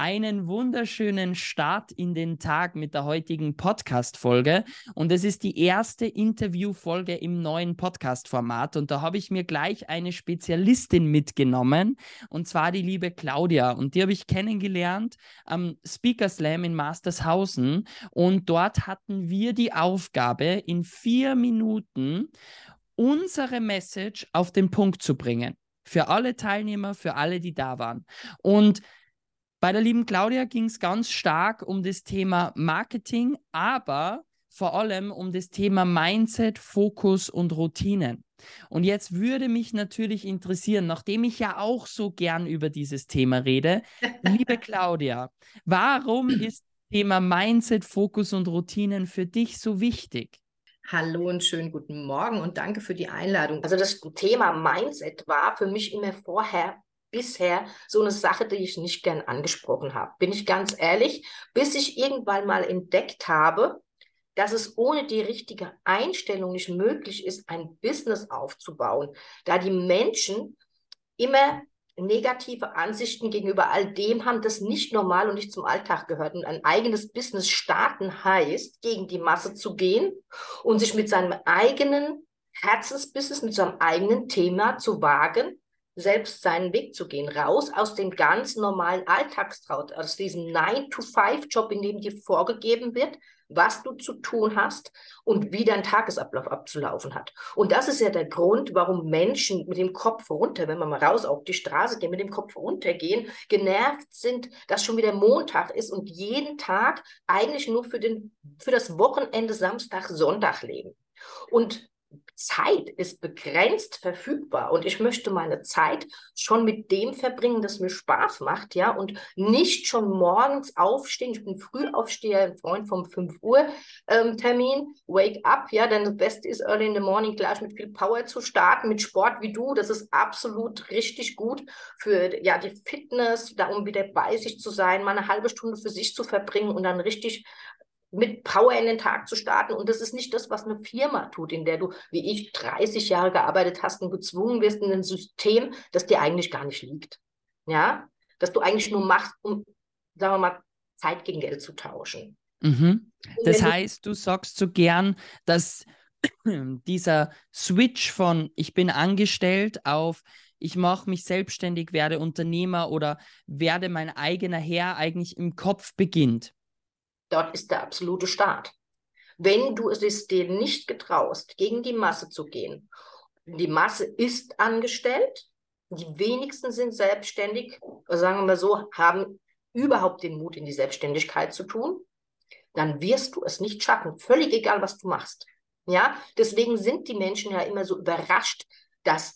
einen wunderschönen Start in den Tag mit der heutigen Podcast-Folge. Und es ist die erste Interview-Folge im neuen Podcast-Format. Und da habe ich mir gleich eine Spezialistin mitgenommen, und zwar die liebe Claudia. Und die habe ich kennengelernt am Speaker Slam in Mastershausen. Und dort hatten wir die Aufgabe, in vier Minuten unsere Message auf den Punkt zu bringen. Für alle Teilnehmer, für alle, die da waren. Und bei der lieben Claudia ging es ganz stark um das Thema Marketing, aber vor allem um das Thema Mindset, Fokus und Routinen. Und jetzt würde mich natürlich interessieren, nachdem ich ja auch so gern über dieses Thema rede, liebe Claudia, warum ist das Thema Mindset, Fokus und Routinen für dich so wichtig? Hallo und schönen guten Morgen und danke für die Einladung. Also das Thema Mindset war für mich immer vorher bisher so eine Sache, die ich nicht gern angesprochen habe. Bin ich ganz ehrlich, bis ich irgendwann mal entdeckt habe, dass es ohne die richtige Einstellung nicht möglich ist, ein Business aufzubauen, da die Menschen immer negative Ansichten gegenüber all dem haben, das nicht normal und nicht zum Alltag gehört. Und ein eigenes Business starten heißt, gegen die Masse zu gehen und sich mit seinem eigenen Herzensbusiness, mit seinem eigenen Thema zu wagen selbst seinen Weg zu gehen, raus aus dem ganz normalen Alltagstraut, aus diesem 9-to-5-Job, in dem dir vorgegeben wird, was du zu tun hast und wie dein Tagesablauf abzulaufen hat. Und das ist ja der Grund, warum Menschen mit dem Kopf runter, wenn man mal raus auf die Straße gehen, mit dem Kopf runtergehen, genervt sind, dass schon wieder Montag ist und jeden Tag eigentlich nur für, den, für das Wochenende Samstag, Sonntag leben. Und Zeit ist begrenzt verfügbar und ich möchte meine Zeit schon mit dem verbringen, das mir Spaß macht, ja, und nicht schon morgens aufstehen. Ich bin Frühaufsteher, ein Freund vom 5 Uhr ähm, Termin, wake up, ja, denn das Beste ist early in the morning gleich mit viel Power zu starten, mit Sport wie du, das ist absolut richtig gut für, ja, die Fitness, da um wieder bei sich zu sein, mal eine halbe Stunde für sich zu verbringen und dann richtig mit Power in den Tag zu starten. Und das ist nicht das, was eine Firma tut, in der du, wie ich, 30 Jahre gearbeitet hast und gezwungen wirst in ein System, das dir eigentlich gar nicht liegt. Ja, dass du eigentlich nur machst, um, sagen wir mal, Zeit gegen Geld zu tauschen. Mhm. Das heißt, du sagst so gern, dass dieser Switch von ich bin angestellt auf ich mache mich selbstständig, werde Unternehmer oder werde mein eigener Herr eigentlich im Kopf beginnt. Dort ist der absolute Start. Wenn du es dir nicht getraust, gegen die Masse zu gehen, die Masse ist angestellt, die wenigsten sind selbstständig, sagen wir mal so, haben überhaupt den Mut in die Selbstständigkeit zu tun, dann wirst du es nicht schaffen, völlig egal, was du machst. Ja, deswegen sind die Menschen ja immer so überrascht, dass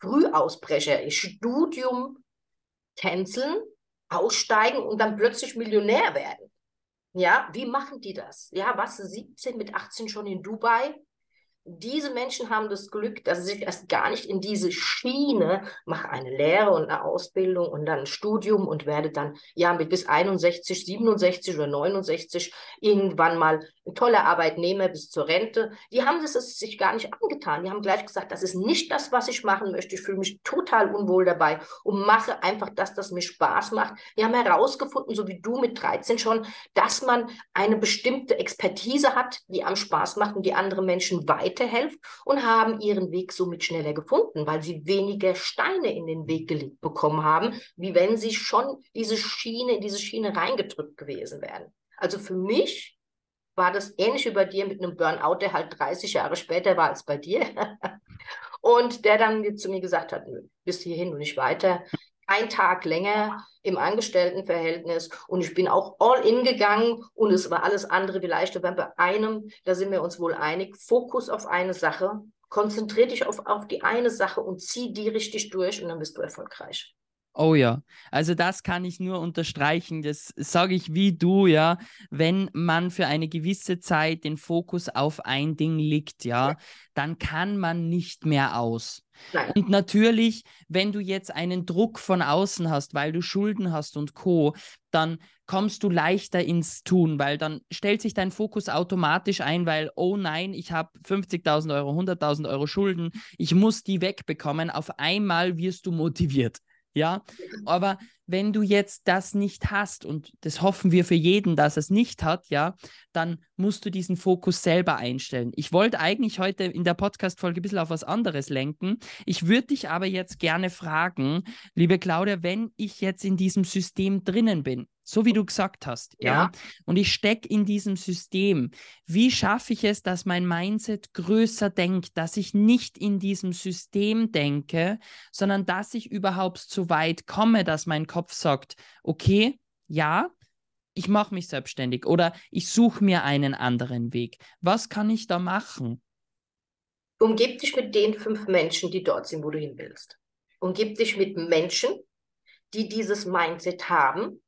Frühausbrecher ihr Studium canceln, aussteigen und dann plötzlich Millionär werden. Ja, wie machen die das? Ja, was 17 mit 18 schon in Dubai? Diese Menschen haben das Glück, dass sie sich erst gar nicht in diese Schiene, mache eine Lehre und eine Ausbildung und dann ein Studium und werde dann ja mit bis 61, 67 oder 69 irgendwann mal ein toller Arbeitnehmer bis zur Rente. Die haben das sich gar nicht angetan. Die haben gleich gesagt, das ist nicht das, was ich machen möchte. Ich fühle mich total unwohl dabei und mache einfach das, das mir Spaß macht. Die haben herausgefunden, so wie du mit 13 schon, dass man eine bestimmte Expertise hat, die am Spaß macht und die andere Menschen weiter weiterhelfen und haben ihren Weg somit schneller gefunden, weil sie weniger Steine in den Weg gelegt bekommen haben, wie wenn sie schon diese Schiene, in diese Schiene reingedrückt gewesen wären. Also für mich war das ähnlich wie bei dir mit einem Burnout, der halt 30 Jahre später war als bei dir. und der dann zu mir gesagt hat, bis hierhin und nicht weiter ein Tag länger im Angestelltenverhältnis und ich bin auch all in gegangen und es war alles andere wie leicht. Aber bei einem, da sind wir uns wohl einig, Fokus auf eine Sache, konzentriere dich auf, auf die eine Sache und zieh die richtig durch und dann bist du erfolgreich. Oh ja, also das kann ich nur unterstreichen. Das sage ich wie du, ja. Wenn man für eine gewisse Zeit den Fokus auf ein Ding legt, ja, ja. dann kann man nicht mehr aus. Nein. Und natürlich, wenn du jetzt einen Druck von außen hast, weil du Schulden hast und Co., dann kommst du leichter ins Tun, weil dann stellt sich dein Fokus automatisch ein, weil, oh nein, ich habe 50.000 Euro, 100.000 Euro Schulden, ich muss die wegbekommen. Auf einmal wirst du motiviert. Ja, aber wenn du jetzt das nicht hast, und das hoffen wir für jeden, dass es nicht hat, ja, dann musst du diesen Fokus selber einstellen. Ich wollte eigentlich heute in der Podcast-Folge ein bisschen auf was anderes lenken. Ich würde dich aber jetzt gerne fragen, liebe Claudia, wenn ich jetzt in diesem System drinnen bin, so wie du gesagt hast, ja. ja? Und ich stecke in diesem System. Wie schaffe ich es, dass mein Mindset größer denkt, dass ich nicht in diesem System denke, sondern dass ich überhaupt so weit komme, dass mein Kopf sagt, okay, ja, ich mache mich selbstständig oder ich suche mir einen anderen Weg. Was kann ich da machen? Umgib dich mit den fünf Menschen, die dort sind, wo du hin willst. Umgib dich mit Menschen, die dieses Mindset haben,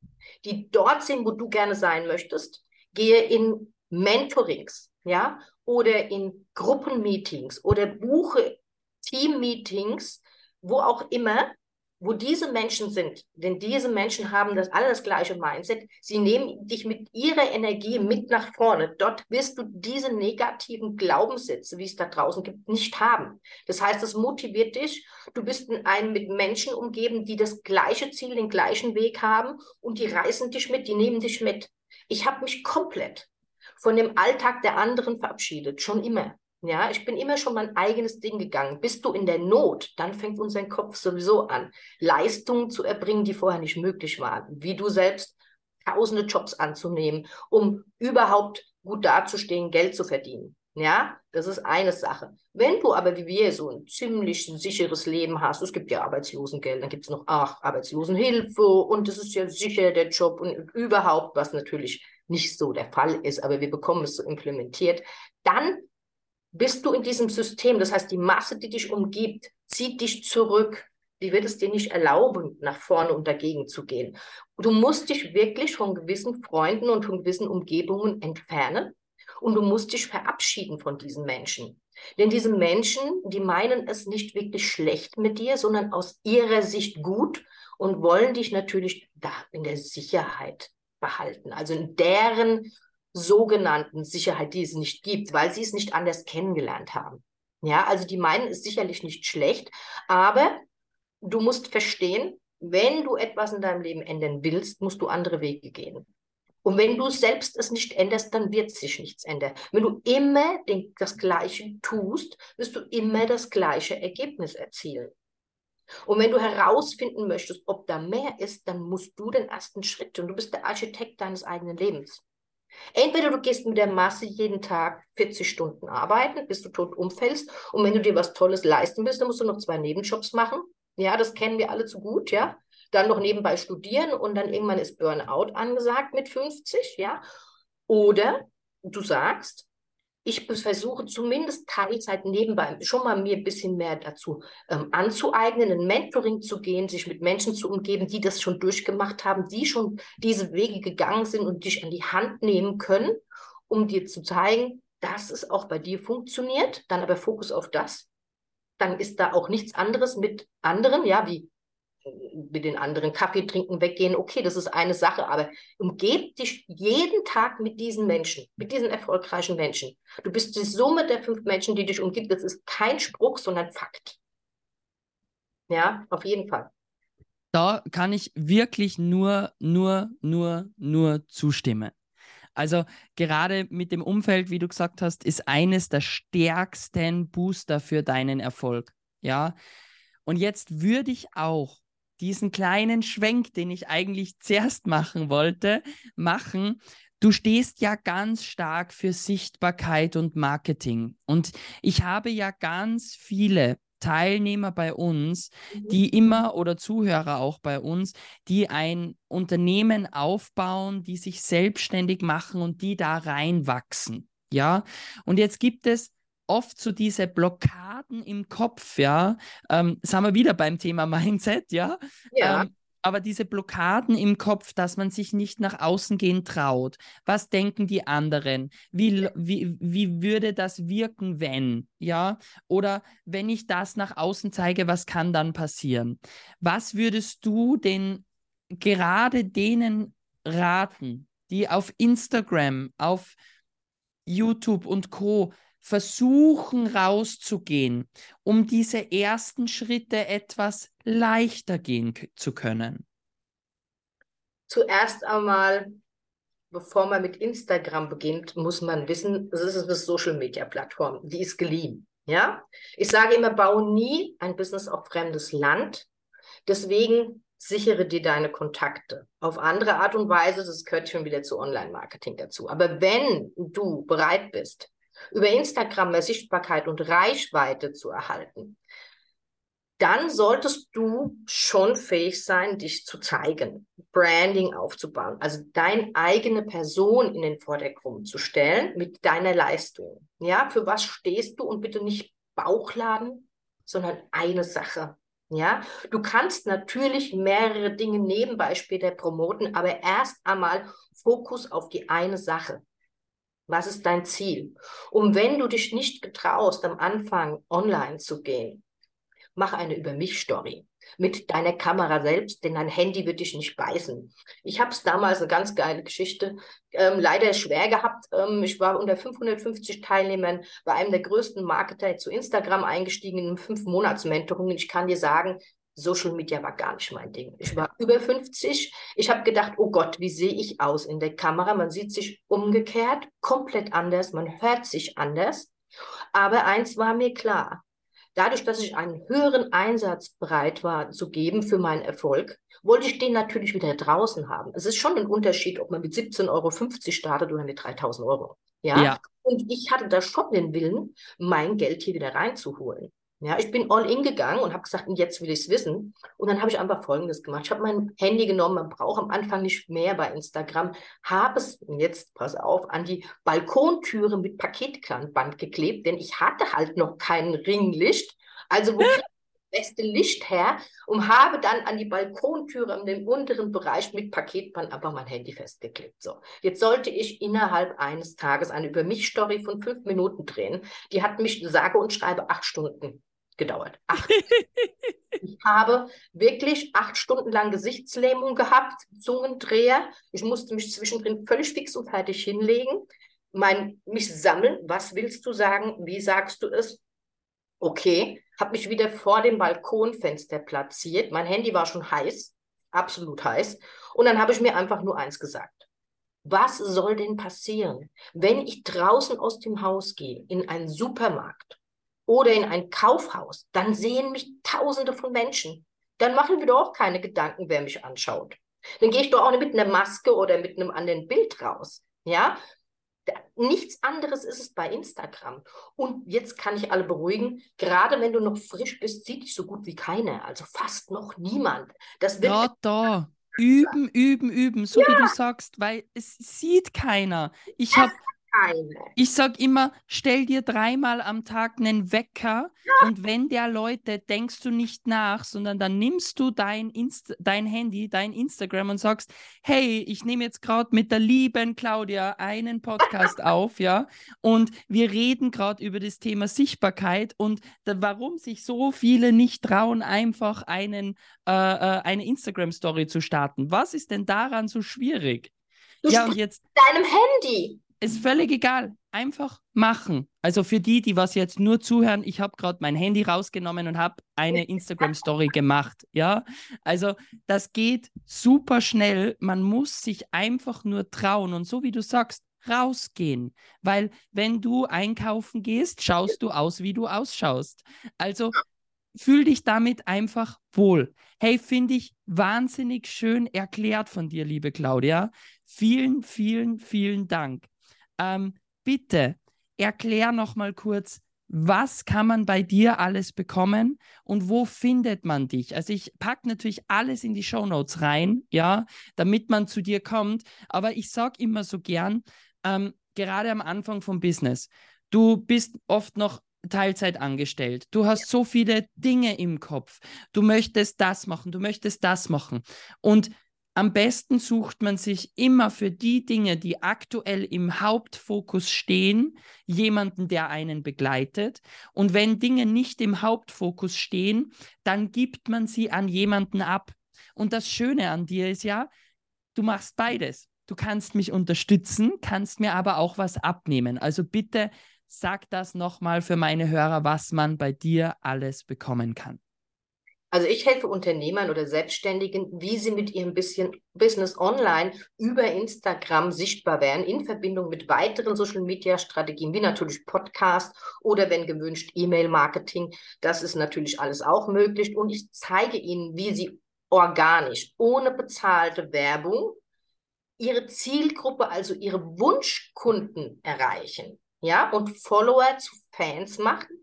die dort sind, wo du gerne sein möchtest. Gehe in Mentorings, ja, oder in Gruppenmeetings oder buche Teammeetings, wo auch immer, wo diese Menschen sind, denn diese Menschen haben das alle das gleiche Mindset, sie nehmen dich mit ihrer Energie mit nach vorne. Dort wirst du diese negativen Glaubenssätze, wie es da draußen gibt, nicht haben. Das heißt, es motiviert dich. Du bist in einem mit Menschen umgeben, die das gleiche Ziel, den gleichen Weg haben und die reißen dich mit, die nehmen dich mit. Ich habe mich komplett von dem Alltag der anderen verabschiedet, schon immer. Ja, ich bin immer schon mein eigenes Ding gegangen. Bist du in der Not, dann fängt unser Kopf sowieso an, Leistungen zu erbringen, die vorher nicht möglich waren. Wie du selbst tausende Jobs anzunehmen, um überhaupt gut dazustehen, Geld zu verdienen. Ja, das ist eine Sache. Wenn du aber wie wir so ein ziemlich sicheres Leben hast, es gibt ja Arbeitslosengeld, dann gibt es noch ach, Arbeitslosenhilfe und es ist ja sicher der Job und überhaupt, was natürlich nicht so der Fall ist, aber wir bekommen es so implementiert, dann bist du in diesem System, das heißt, die Masse, die dich umgibt, zieht dich zurück. Die wird es dir nicht erlauben, nach vorne und dagegen zu gehen. Du musst dich wirklich von gewissen Freunden und von gewissen Umgebungen entfernen und du musst dich verabschieden von diesen Menschen. Denn diese Menschen, die meinen es nicht wirklich schlecht mit dir, sondern aus ihrer Sicht gut und wollen dich natürlich da in der Sicherheit behalten. Also in deren sogenannten Sicherheit, die es nicht gibt, weil sie es nicht anders kennengelernt haben. Ja, also die meinen es sicherlich nicht schlecht, aber du musst verstehen, wenn du etwas in deinem Leben ändern willst, musst du andere Wege gehen. Und wenn du selbst es nicht änderst, dann wird sich nichts ändern. Wenn du immer den, das Gleiche tust, wirst du immer das gleiche Ergebnis erzielen. Und wenn du herausfinden möchtest, ob da mehr ist, dann musst du den ersten Schritt tun. Du bist der Architekt deines eigenen Lebens. Entweder du gehst mit der Masse jeden Tag 40 Stunden arbeiten, bis du tot umfällst. Und wenn du dir was Tolles leisten willst, dann musst du noch zwei Nebenjobs machen. Ja, das kennen wir alle zu gut, ja. Dann noch nebenbei studieren und dann irgendwann ist Burnout angesagt mit 50, ja. Oder du sagst, ich versuche zumindest Teilzeit nebenbei schon mal mir ein bisschen mehr dazu ähm, anzueignen, ein Mentoring zu gehen, sich mit Menschen zu umgeben, die das schon durchgemacht haben, die schon diese Wege gegangen sind und dich an die Hand nehmen können, um dir zu zeigen, dass es auch bei dir funktioniert. Dann aber Fokus auf das. Dann ist da auch nichts anderes mit anderen, ja, wie mit den anderen Kaffee trinken weggehen, okay, das ist eine Sache, aber umgeb dich jeden Tag mit diesen Menschen, mit diesen erfolgreichen Menschen. Du bist die Summe der fünf Menschen, die dich umgibt. Das ist kein Spruch, sondern Fakt. Ja, auf jeden Fall. Da kann ich wirklich nur, nur, nur, nur zustimmen. Also gerade mit dem Umfeld, wie du gesagt hast, ist eines der stärksten Booster für deinen Erfolg. Ja. Und jetzt würde ich auch diesen kleinen Schwenk, den ich eigentlich zuerst machen wollte, machen. Du stehst ja ganz stark für Sichtbarkeit und Marketing. Und ich habe ja ganz viele Teilnehmer bei uns, mhm. die immer oder Zuhörer auch bei uns, die ein Unternehmen aufbauen, die sich selbstständig machen und die da reinwachsen. Ja, und jetzt gibt es oft so diese Blockaden im Kopf, ja. Ähm, sind wir wieder beim Thema Mindset, ja. Ja. Ähm, aber diese Blockaden im Kopf, dass man sich nicht nach außen gehen traut. Was denken die anderen? Wie, wie, wie würde das wirken, wenn? Ja? Oder wenn ich das nach außen zeige, was kann dann passieren? Was würdest du denn gerade denen raten, die auf Instagram, auf YouTube und Co versuchen rauszugehen, um diese ersten Schritte etwas leichter gehen zu können? zuerst einmal, bevor man mit Instagram beginnt, muss man wissen, es ist eine Social-Media-Plattform, die ist geliehen. Ja? Ich sage immer, baue nie ein Business auf fremdes Land. Deswegen sichere dir deine Kontakte auf andere Art und Weise. Das gehört schon wieder zu Online-Marketing dazu. Aber wenn du bereit bist, über Instagram mehr Sichtbarkeit und Reichweite zu erhalten, dann solltest du schon fähig sein, dich zu zeigen, Branding aufzubauen, also deine eigene Person in den Vordergrund zu stellen mit deiner Leistung. Ja, für was stehst du und bitte nicht Bauchladen, sondern eine Sache. Ja, du kannst natürlich mehrere Dinge nebenbei später promoten, aber erst einmal Fokus auf die eine Sache. Was ist dein Ziel? Und wenn du dich nicht getraust, am Anfang online zu gehen, mach eine Über mich-Story mit deiner Kamera selbst, denn dein Handy wird dich nicht beißen. Ich habe es damals eine ganz geile Geschichte, ähm, leider schwer gehabt. Ähm, ich war unter 550 Teilnehmern bei einem der größten Marketer zu Instagram eingestiegen in einem Fünf-Monats-Mentoring. Ich kann dir sagen, Social Media war gar nicht mein Ding. Ich war über 50. Ich habe gedacht, oh Gott, wie sehe ich aus in der Kamera? Man sieht sich umgekehrt, komplett anders, man hört sich anders. Aber eins war mir klar, dadurch, dass ich einen höheren Einsatz bereit war zu geben für meinen Erfolg, wollte ich den natürlich wieder draußen haben. Es ist schon ein Unterschied, ob man mit 17,50 Euro startet oder mit 3000 Euro. Ja? ja. Und ich hatte da schon den Willen, mein Geld hier wieder reinzuholen. Ja, ich bin all in gegangen und habe gesagt, jetzt will ich es wissen. Und dann habe ich einfach Folgendes gemacht. Ich habe mein Handy genommen, man braucht am Anfang nicht mehr bei Instagram, habe es, jetzt pass auf, an die Balkontüre mit Paketkranband geklebt, denn ich hatte halt noch kein Ringlicht. Also wo das beste Licht her und habe dann an die Balkontüre in dem unteren Bereich mit Paketband einfach mein Handy festgeklebt. So, jetzt sollte ich innerhalb eines Tages eine Über mich Story von fünf Minuten drehen. Die hat mich sage und schreibe acht Stunden gedauert. Acht. ich habe wirklich acht Stunden lang Gesichtslähmung gehabt, Zungendreher. Ich musste mich zwischendrin völlig fix und fertig hinlegen, mein, mich sammeln. Was willst du sagen? Wie sagst du es? Okay, habe mich wieder vor dem Balkonfenster platziert. Mein Handy war schon heiß, absolut heiß. Und dann habe ich mir einfach nur eins gesagt. Was soll denn passieren, wenn ich draußen aus dem Haus gehe, in einen Supermarkt oder in ein Kaufhaus, dann sehen mich Tausende von Menschen. Dann machen wir doch auch keine Gedanken, wer mich anschaut. Dann gehe ich doch auch nicht mit einer Maske oder mit einem anderen Bild raus. Ja, nichts anderes ist es bei Instagram. Und jetzt kann ich alle beruhigen, gerade wenn du noch frisch bist, sieht dich so gut wie keiner, also fast noch niemand. Das wird ja, da. Üben, üben, üben, so ja. wie du sagst, weil es sieht keiner. Ich habe keine. Ich sage immer, stell dir dreimal am Tag einen Wecker ja. und wenn der Leute, denkst du nicht nach, sondern dann nimmst du dein, Inst dein Handy, dein Instagram und sagst, hey, ich nehme jetzt gerade mit der lieben Claudia einen Podcast auf, ja, und wir reden gerade über das Thema Sichtbarkeit und da, warum sich so viele nicht trauen, einfach einen, äh, äh, eine Instagram-Story zu starten. Was ist denn daran so schwierig? Du ja, und jetzt deinem Handy. Ist völlig egal. Einfach machen. Also für die, die was jetzt nur zuhören, ich habe gerade mein Handy rausgenommen und habe eine Instagram-Story gemacht. Ja, also das geht super schnell. Man muss sich einfach nur trauen und so wie du sagst, rausgehen. Weil wenn du einkaufen gehst, schaust du aus, wie du ausschaust. Also fühl dich damit einfach wohl. Hey, finde ich wahnsinnig schön erklärt von dir, liebe Claudia. Vielen, vielen, vielen Dank. Ähm, bitte erklär noch mal kurz, was kann man bei dir alles bekommen und wo findet man dich? Also ich packe natürlich alles in die Show Notes rein, ja, damit man zu dir kommt. Aber ich sage immer so gern, ähm, gerade am Anfang vom Business, du bist oft noch Teilzeit angestellt. Du hast so viele Dinge im Kopf. Du möchtest das machen, du möchtest das machen. Und am besten sucht man sich immer für die Dinge, die aktuell im Hauptfokus stehen, jemanden, der einen begleitet. Und wenn Dinge nicht im Hauptfokus stehen, dann gibt man sie an jemanden ab. Und das Schöne an dir ist ja, du machst beides. Du kannst mich unterstützen, kannst mir aber auch was abnehmen. Also bitte sag das nochmal für meine Hörer, was man bei dir alles bekommen kann. Also ich helfe Unternehmern oder Selbstständigen, wie sie mit ihrem bisschen Business online über Instagram sichtbar werden, in Verbindung mit weiteren Social-Media-Strategien, wie natürlich Podcast oder wenn gewünscht E-Mail-Marketing. Das ist natürlich alles auch möglich. Und ich zeige ihnen, wie sie organisch, ohne bezahlte Werbung, ihre Zielgruppe, also ihre Wunschkunden erreichen. Ja, und Follower zu Fans machen,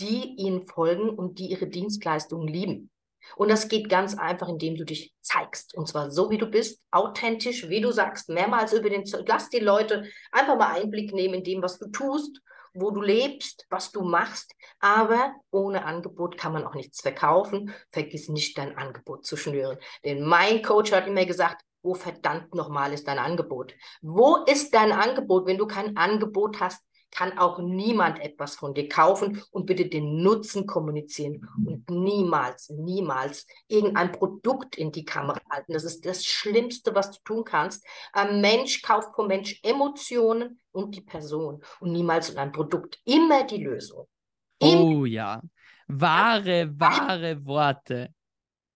die ihnen folgen und die ihre Dienstleistungen lieben. Und das geht ganz einfach, indem du dich zeigst. Und zwar so, wie du bist, authentisch, wie du sagst, mehrmals über den, lass die Leute einfach mal Einblick nehmen in dem, was du tust, wo du lebst, was du machst. Aber ohne Angebot kann man auch nichts verkaufen. Vergiss nicht, dein Angebot zu schnüren. Denn mein Coach hat immer gesagt, wo verdammt nochmal ist dein Angebot? Wo ist dein Angebot? Wenn du kein Angebot hast, kann auch niemand etwas von dir kaufen und bitte den Nutzen kommunizieren und niemals, niemals irgendein Produkt in die Kamera halten. Das ist das Schlimmste, was du tun kannst. Ein Mensch kauft vom Mensch Emotionen und die Person und niemals ein Produkt. Immer die Lösung. Immer. Oh ja, wahre, wahre Worte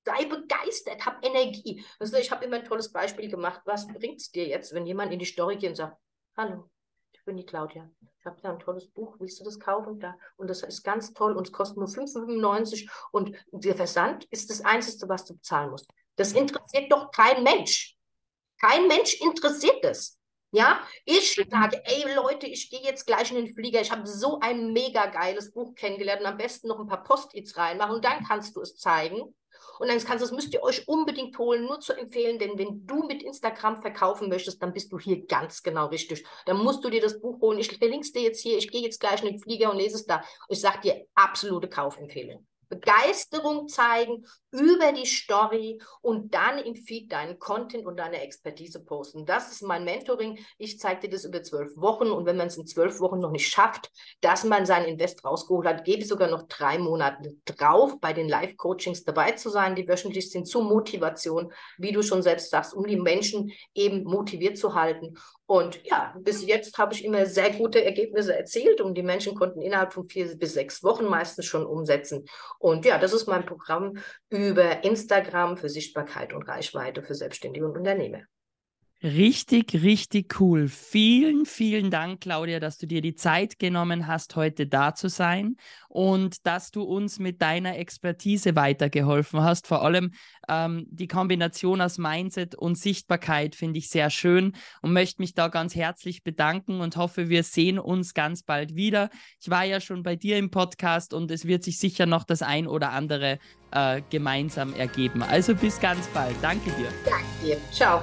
sei begeistert, hab Energie. Also ich habe immer ein tolles Beispiel gemacht. Was bringt es dir jetzt, wenn jemand in die Story geht und sagt, hallo, bin die Claudia habe da ein tolles Buch, willst du das kaufen? Da. Und das ist ganz toll und es kostet nur 5,95 und der Versand ist das Einzige, was du bezahlen musst. Das interessiert doch kein Mensch. Kein Mensch interessiert das. Ja, ich sage, ey Leute, ich gehe jetzt gleich in den Flieger. Ich habe so ein mega geiles Buch kennengelernt und am besten noch ein paar Post-its reinmachen und dann kannst du es zeigen. Und dann kannst das müsst ihr euch unbedingt holen, nur zu empfehlen, denn wenn du mit Instagram verkaufen möchtest, dann bist du hier ganz genau richtig. Dann musst du dir das Buch holen. Ich verlinke es dir jetzt hier. Ich gehe jetzt gleich in den Flieger und lese es da. Ich sage dir absolute Kaufempfehlung. Begeisterung zeigen über die Story und dann im Feed deinen Content und deine Expertise posten. Das ist mein Mentoring. Ich zeige dir das über zwölf Wochen und wenn man es in zwölf Wochen noch nicht schafft, dass man sein Invest rausgeholt hat, gebe ich sogar noch drei Monate drauf, bei den Live-Coachings dabei zu sein, die wöchentlich sind zur Motivation, wie du schon selbst sagst, um die Menschen eben motiviert zu halten. Und ja, bis jetzt habe ich immer sehr gute Ergebnisse erzielt und die Menschen konnten innerhalb von vier bis sechs Wochen meistens schon umsetzen. Und ja, das ist mein Programm über Instagram für Sichtbarkeit und Reichweite für Selbstständige und Unternehmer. Richtig, richtig cool. Vielen, vielen Dank, Claudia, dass du dir die Zeit genommen hast, heute da zu sein und dass du uns mit deiner Expertise weitergeholfen hast. Vor allem ähm, die Kombination aus Mindset und Sichtbarkeit finde ich sehr schön und möchte mich da ganz herzlich bedanken und hoffe, wir sehen uns ganz bald wieder. Ich war ja schon bei dir im Podcast und es wird sich sicher noch das ein oder andere äh, gemeinsam ergeben. Also bis ganz bald. Danke dir. Danke dir. Ciao.